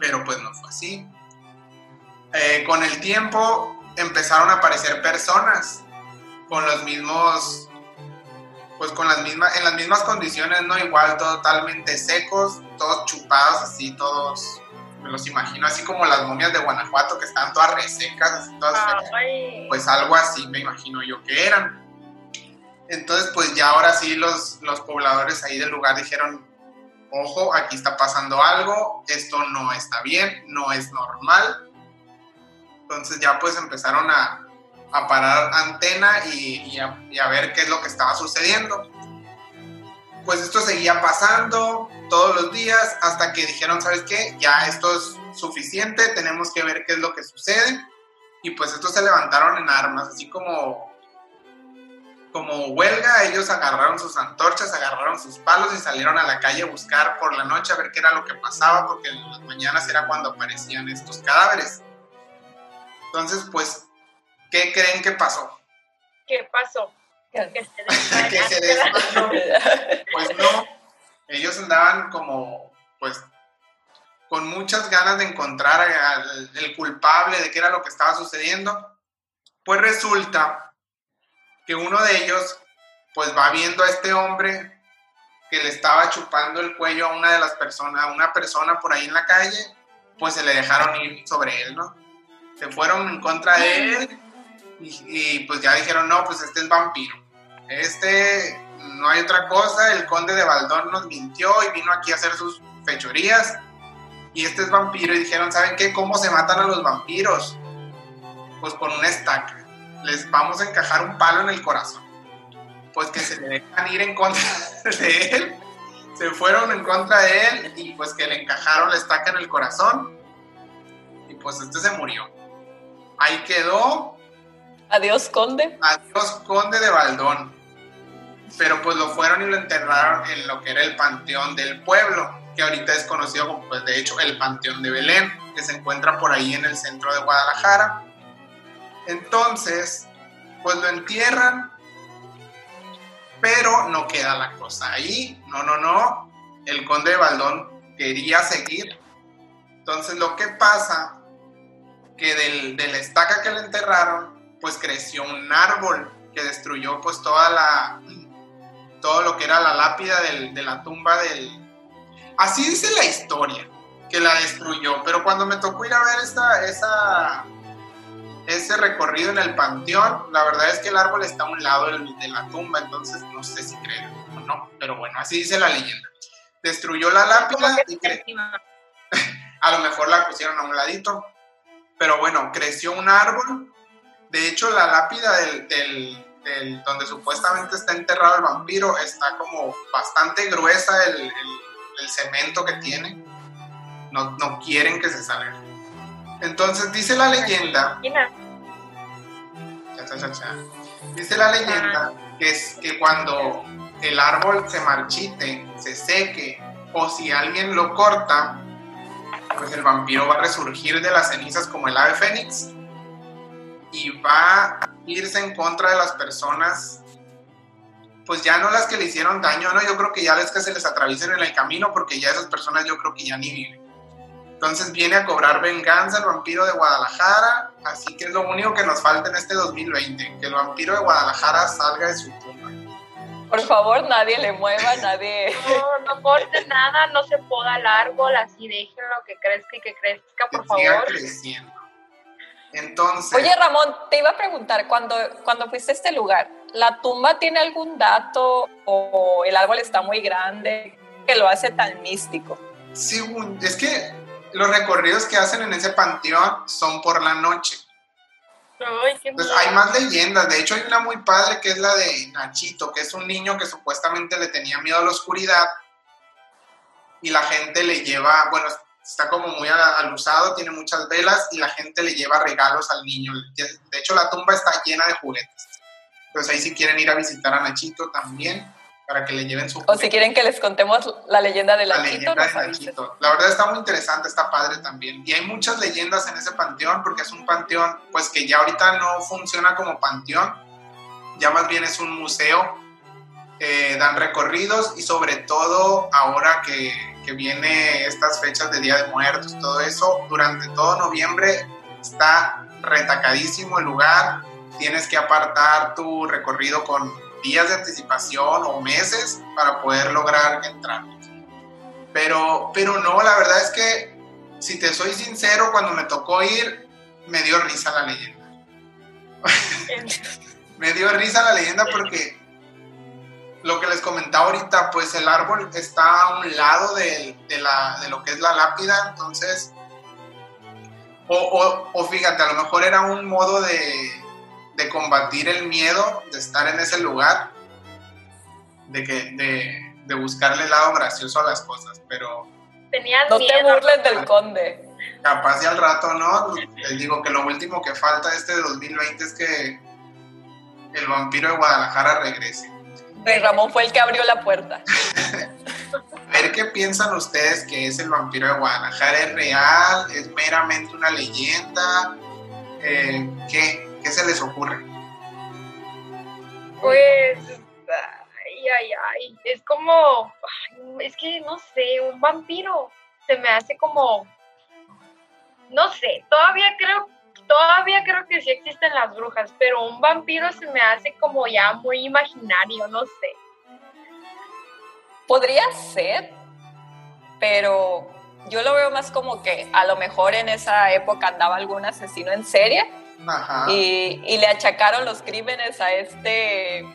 pero pues no fue así. Eh, con el tiempo empezaron a aparecer personas con los mismos, pues con las mismas, en las mismas condiciones, ¿no? Igual totalmente secos, todos chupados así, todos me los imagino así como las momias de Guanajuato que están todas resecas, así todas pues algo así me imagino yo que eran. Entonces, pues ya ahora sí los, los pobladores ahí del lugar dijeron, ojo, aquí está pasando algo, esto no está bien, no es normal. Entonces ya pues empezaron a, a parar antena y, y, a, y a ver qué es lo que estaba sucediendo. Pues esto seguía pasando, todos los días hasta que dijeron, ¿sabes qué? Ya esto es suficiente, tenemos que ver qué es lo que sucede. Y pues estos se levantaron en armas, así como, como huelga, ellos agarraron sus antorchas, agarraron sus palos y salieron a la calle a buscar por la noche a ver qué era lo que pasaba, porque en las mañanas era cuando aparecían estos cadáveres. Entonces, pues, ¿qué creen que pasó? ¿Qué pasó? Que se, *laughs* Pues no, ellos andaban como, pues, con muchas ganas de encontrar al el culpable de qué era lo que estaba sucediendo. Pues resulta que uno de ellos, pues, va viendo a este hombre que le estaba chupando el cuello a una de las personas, a una persona por ahí en la calle, pues se le dejaron ir sobre él, ¿no? Se fueron en contra de él y, y pues ya dijeron, no, pues este es vampiro. Este no hay otra cosa, el conde de Baldón nos mintió y vino aquí a hacer sus fechorías. Y este es vampiro y dijeron, ¿saben qué? ¿Cómo se matan a los vampiros? Pues con una estaca. Les vamos a encajar un palo en el corazón. Pues que se le dejan ir en contra *laughs* de él. Se fueron en contra de él y pues que le encajaron la estaca en el corazón. Y pues este se murió. Ahí quedó. Adiós, conde. Adiós, conde de Baldón pero pues lo fueron y lo enterraron en lo que era el Panteón del Pueblo, que ahorita es conocido como, pues de hecho, el Panteón de Belén, que se encuentra por ahí en el centro de Guadalajara. Entonces, pues lo entierran Pero no queda la cosa ahí, no, no, no. El conde de Baldón quería seguir. Entonces lo que pasa, que del, de la estaca que le enterraron, pues creció un árbol que destruyó pues toda la, todo lo que era la lápida de la tumba del... Así dice la historia, que la destruyó, pero cuando me tocó ir a ver esta, esa, ese recorrido en el panteón, la verdad es que el árbol está a un lado de la tumba, entonces no sé si creer o no, pero bueno, así dice la leyenda. Destruyó la lápida y *laughs* a lo mejor la pusieron a un ladito, pero bueno, creció un árbol. De hecho, la lápida del, del, donde supuestamente está enterrado el vampiro está como bastante gruesa el, el, cemento que tiene. No, no quieren que se salga. Entonces dice la leyenda. Dice la leyenda que es que cuando el árbol se marchite, se seque, o si alguien lo corta, pues el vampiro va a resurgir de las cenizas como el ave fénix y va a irse en contra de las personas, pues ya no las que le hicieron daño, ¿no? Yo creo que ya las que se les atraviesen en el camino, porque ya esas personas yo creo que ya ni viven. Entonces viene a cobrar venganza el vampiro de Guadalajara, así que es lo único que nos falta en este 2020, que el vampiro de Guadalajara salga de su tumba. Por favor, nadie le mueva, *laughs* nadie... No, no corte nada, no se poda el árbol, así déjenlo que crezca y que crezca, por favor. Siga creciendo. Entonces... Oye, Ramón, te iba a preguntar, cuando, cuando fuiste a este lugar, ¿la tumba tiene algún dato o el árbol está muy grande que lo hace tan místico? Sí, es que los recorridos que hacen en ese panteón son por la noche. Entonces, hay más leyendas. De hecho, hay una muy padre que es la de Nachito, que es un niño que supuestamente le tenía miedo a la oscuridad y la gente le lleva, bueno, está como muy alusado, tiene muchas velas y la gente le lleva regalos al niño. De hecho, la tumba está llena de juguetes. Entonces ahí si quieren ir a visitar a Nachito también para que le lleven su... O si quieren que les contemos la leyenda de la leyenda de La verdad está muy interesante, está padre también. Y hay muchas leyendas en ese panteón, porque es un panteón, pues que ya ahorita no funciona como panteón, ya más bien es un museo. Eh, dan recorridos y sobre todo ahora que, que viene estas fechas de Día de Muertos, todo eso, durante todo noviembre está retacadísimo el lugar, tienes que apartar tu recorrido con días de anticipación o meses para poder lograr entrar. Pero, pero no, la verdad es que, si te soy sincero, cuando me tocó ir, me dio risa la leyenda. *laughs* *laughs* me dio risa la leyenda porque lo que les comentaba ahorita, pues el árbol está a un lado de, de, la, de lo que es la lápida, entonces, o, o, o, fíjate, a lo mejor era un modo de, de combatir el miedo de estar en ese lugar, de, que, de, de buscarle el lado gracioso a las cosas, pero... no te burles del conde. Capaz y al rato, ¿no? Les digo que lo último que falta de este 2020 es que el vampiro de Guadalajara regrese. Ramón fue el que abrió la puerta. *laughs* ver qué piensan ustedes que es el vampiro de Guadalajara. ¿Es real? ¿Es meramente una leyenda? Eh, ¿Qué? ¿Qué se les ocurre? Pues, ay, ay, ay, es como, es que no sé, un vampiro se me hace como, no sé, todavía creo, todavía creo que sí existen las brujas, pero un vampiro se me hace como ya muy imaginario, no sé. Podría ser, pero yo lo veo más como que a lo mejor en esa época andaba algún asesino en serie y, le achacaron los crímenes a este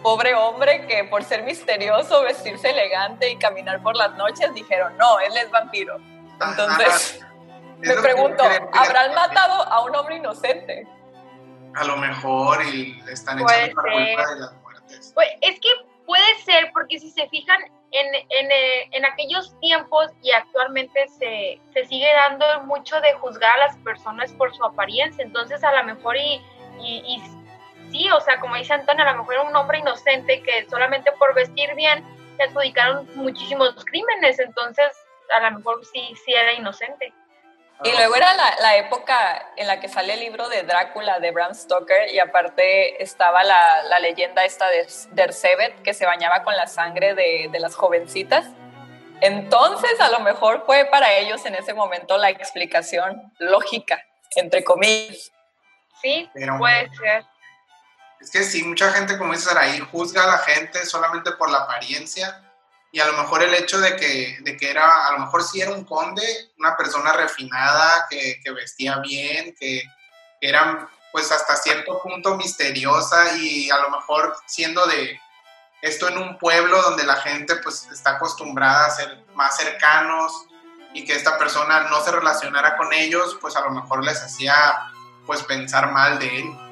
pobre hombre que por ser misterioso, vestirse elegante y caminar por las noches, dijeron, no, él es vampiro. Entonces, me pregunto, ¿habrán matado a un hombre inocente? A lo mejor y le están echando la culpa de las muertes. Pues, es que puede ser, porque si se fijan, en, en, eh, en, aquellos tiempos y actualmente se, se, sigue dando mucho de juzgar a las personas por su apariencia, entonces a lo mejor y, y, sí, o sea, como dice Antonio, a lo mejor era un hombre inocente que solamente por vestir bien le adjudicaron muchísimos crímenes, entonces a lo mejor sí, sí era inocente. Y luego era la, época en la que sale el libro de Drácula de Bram Stoker y aparte estaba la, leyenda esta de Dersebet que se bañaba con la sangre de, las jovencitas. Entonces a lo mejor fue para ellos en ese momento la explicación lógica, entre comillas. Sí, puede ser. Es que sí, mucha gente, como dices ahí, juzga a la gente solamente por la apariencia y a lo mejor el hecho de que, de que era, a lo mejor sí era un conde, una persona refinada, que, vestía bien, que, que, era pues hasta cierto punto misteriosa y a lo mejor siendo de esto en un pueblo donde la gente pues está acostumbrada a ser más cercanos y que esta persona no se relacionara con ellos, pues a lo mejor les hacía pues pensar mal de él.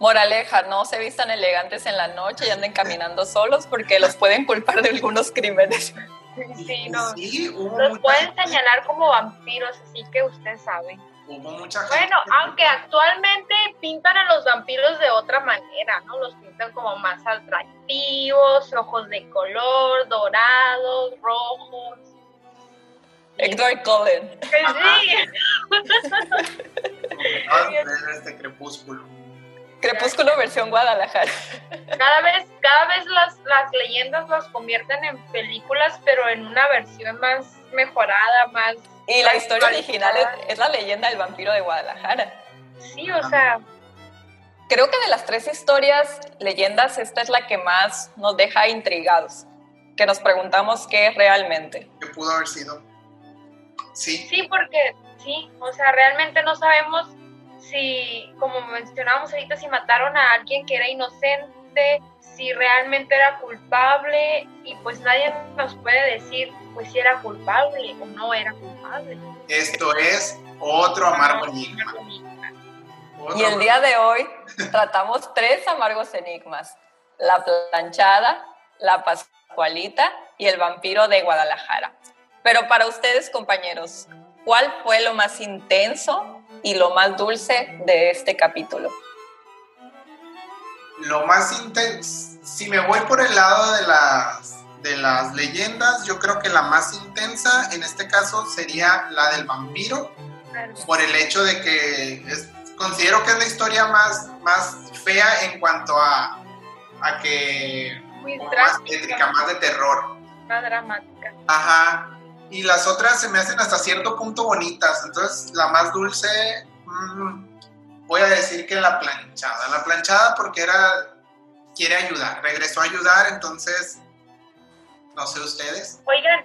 Moraleja, no se vistan elegantes en la noche y anden caminando solos porque los pueden culpar de algunos crímenes. Sí, no. los pueden señalar como vampiros, así que usted sabe. Bueno, aunque actualmente pintan a los vampiros de otra manera, ¿no? Los pintan como más atractivos, ojos de color, dorados, rojos. Edward Cullen. Sí. *laughs* este crepúsculo. Crepúsculo versión Guadalajara. Cada vez, cada vez las, las leyendas las convierten en películas, pero en una versión más mejorada, más... Y la historia original es, la leyenda del vampiro de Guadalajara. Sí, o sea... Creo que de las tres historias, leyendas, esta es la que más nos deja intrigados, que nos preguntamos qué es realmente. ¿Qué pudo haber sido? Sí. Sí, porque sí, o sea, realmente no sabemos si, como mencionábamos ahorita, si mataron a alguien que era inocente, si realmente era culpable y pues nadie nos puede decir pues si era culpable o no era culpable. Esto es otro amargo enigma. Y el día de hoy tratamos tres amargos enigmas. La planchada, la pascualita y el vampiro de Guadalajara. Pero para ustedes, compañeros, ¿cuál fue lo más intenso y lo más dulce de este capítulo? Lo más intenso, si me voy por el lado de las, de las leyendas, yo creo que la más intensa en este caso sería la del vampiro, por el hecho de que considero que es la historia más, más fea en cuanto a, a que... Muy más tétrica, más de terror. Más dramática. Ajá y las otras se me hacen hasta cierto punto bonitas. Entonces, la más dulce, mm, voy a decir que la planchada. La planchada porque era, quiere ayudar, regresó a ayudar, entonces, no sé ustedes. Oigan,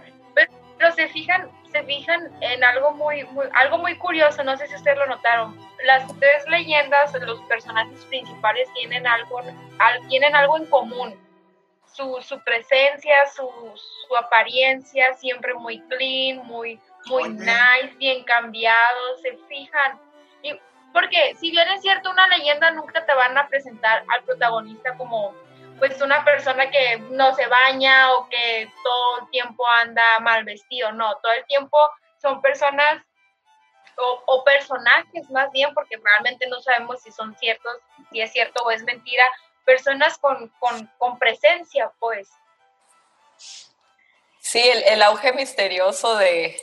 pero se fijan, se fijan en algo muy, muy, algo muy curioso, no sé si ustedes lo notaron. Las tres leyendas, los personajes principales tienen algo, tienen algo en común su, su presencia, su, su, apariencia siempre muy clean, muy, muy nice, bien cambiado, se fijan. Y porque si bien es cierto, una leyenda nunca te van a presentar al protagonista como pues una persona que no se baña o que todo el tiempo anda mal vestido, no, todo el tiempo son personas o, o, personajes más bien, porque realmente no sabemos si son ciertos, si es cierto o es mentira, personas con, con, presencia, pues. Sí, el, auge misterioso de,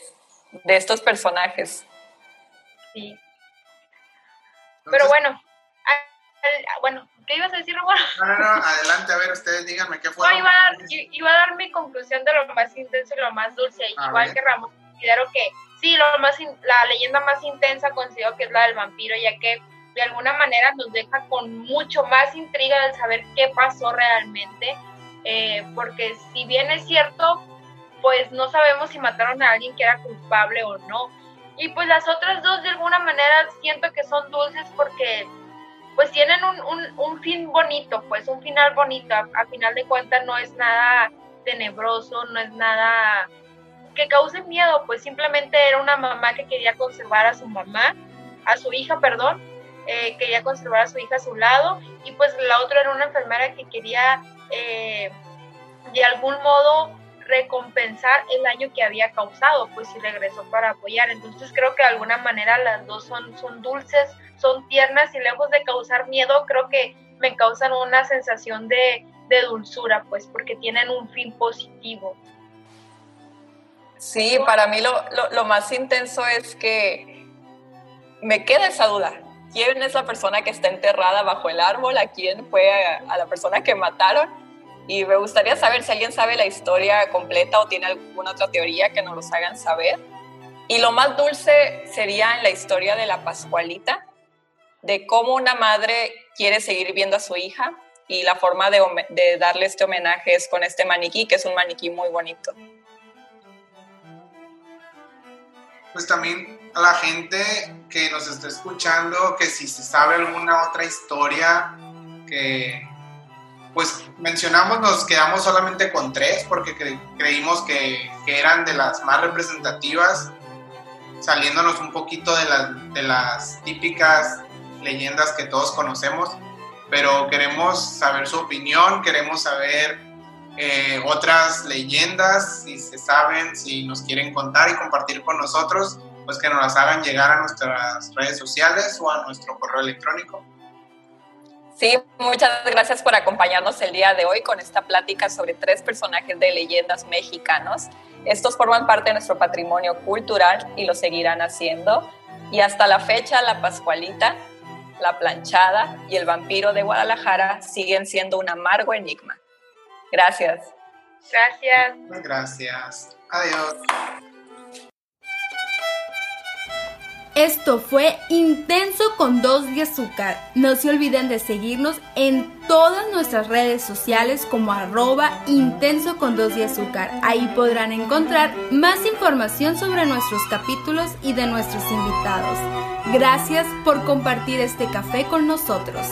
estos personajes. Sí. Pero bueno, bueno, ¿qué ibas a decir? *laughs* No, no, no, adelante, a ver, ustedes díganme qué fue. No, iba a, dar, iba a dar mi conclusión de lo más intenso y lo más dulce, igual que Ramón, considero que sí, lo más la leyenda más intensa considero que es la del vampiro, ya que de alguna manera nos deja con mucho más intriga de saber qué pasó realmente, eh, porque si bien es cierto, pues no sabemos si mataron a alguien que era culpable o no. Y pues las otras dos de alguna manera siento que son dulces porque pues tienen un, un, un fin bonito, pues un final bonito. A, final de cuentas no es nada tenebroso, no es nada que cause miedo, pues simplemente era una mamá que quería conservar a su mamá, a su hija, perdón, eh, quería conservar a su hija a su lado y pues la otra era una enfermera que quería eh, de algún modo recompensar el daño que había causado, pues y regresó para apoyar. Entonces creo que de alguna manera las dos son, son dulces, son tiernas y lejos de causar miedo, creo que me causan una sensación de, de dulzura, pues porque tienen un fin positivo. Sí, para mí lo, lo, más intenso es que me queda esa duda. ¿Quién es la persona que está enterrada bajo el árbol? ¿A quién fue a, la persona que mataron? Y me gustaría saber si alguien sabe la historia completa o tiene alguna otra teoría que nos los hagan saber. Y lo más dulce sería en la historia de la Pascualita, de cómo una madre quiere seguir viendo a su hija y la forma de, de darle este homenaje es con este maniquí, que es un maniquí muy bonito. pues también a la gente que nos está escuchando, que si se sabe alguna otra historia que pues mencionamos, nos quedamos solamente con tres porque creímos que, eran de las más representativas, saliéndonos un poquito de, de las típicas leyendas que todos conocemos, pero queremos saber su opinión, queremos saber eh, otras leyendas, si se saben, si nos quieren contar y compartir con nosotros, pues que nos las hagan llegar a nuestras redes sociales o a nuestro correo electrónico. Sí, muchas gracias por acompañarnos el día de hoy con esta plática sobre tres personajes de leyendas mexicanos. Estos forman parte de nuestro patrimonio cultural y lo seguirán haciendo. Y hasta la fecha, la Pascualita, la Planchada y el Vampiro de Guadalajara siguen siendo un amargo enigma. Gracias. Gracias. Gracias. Adiós. Esto fue Intenso con Dos de Azúcar. No se olviden de seguirnos en todas nuestras redes sociales como arroba Intenso con Dos de Azúcar. Ahí podrán encontrar más información sobre nuestros capítulos y de nuestros invitados. Gracias por compartir este café con nosotros.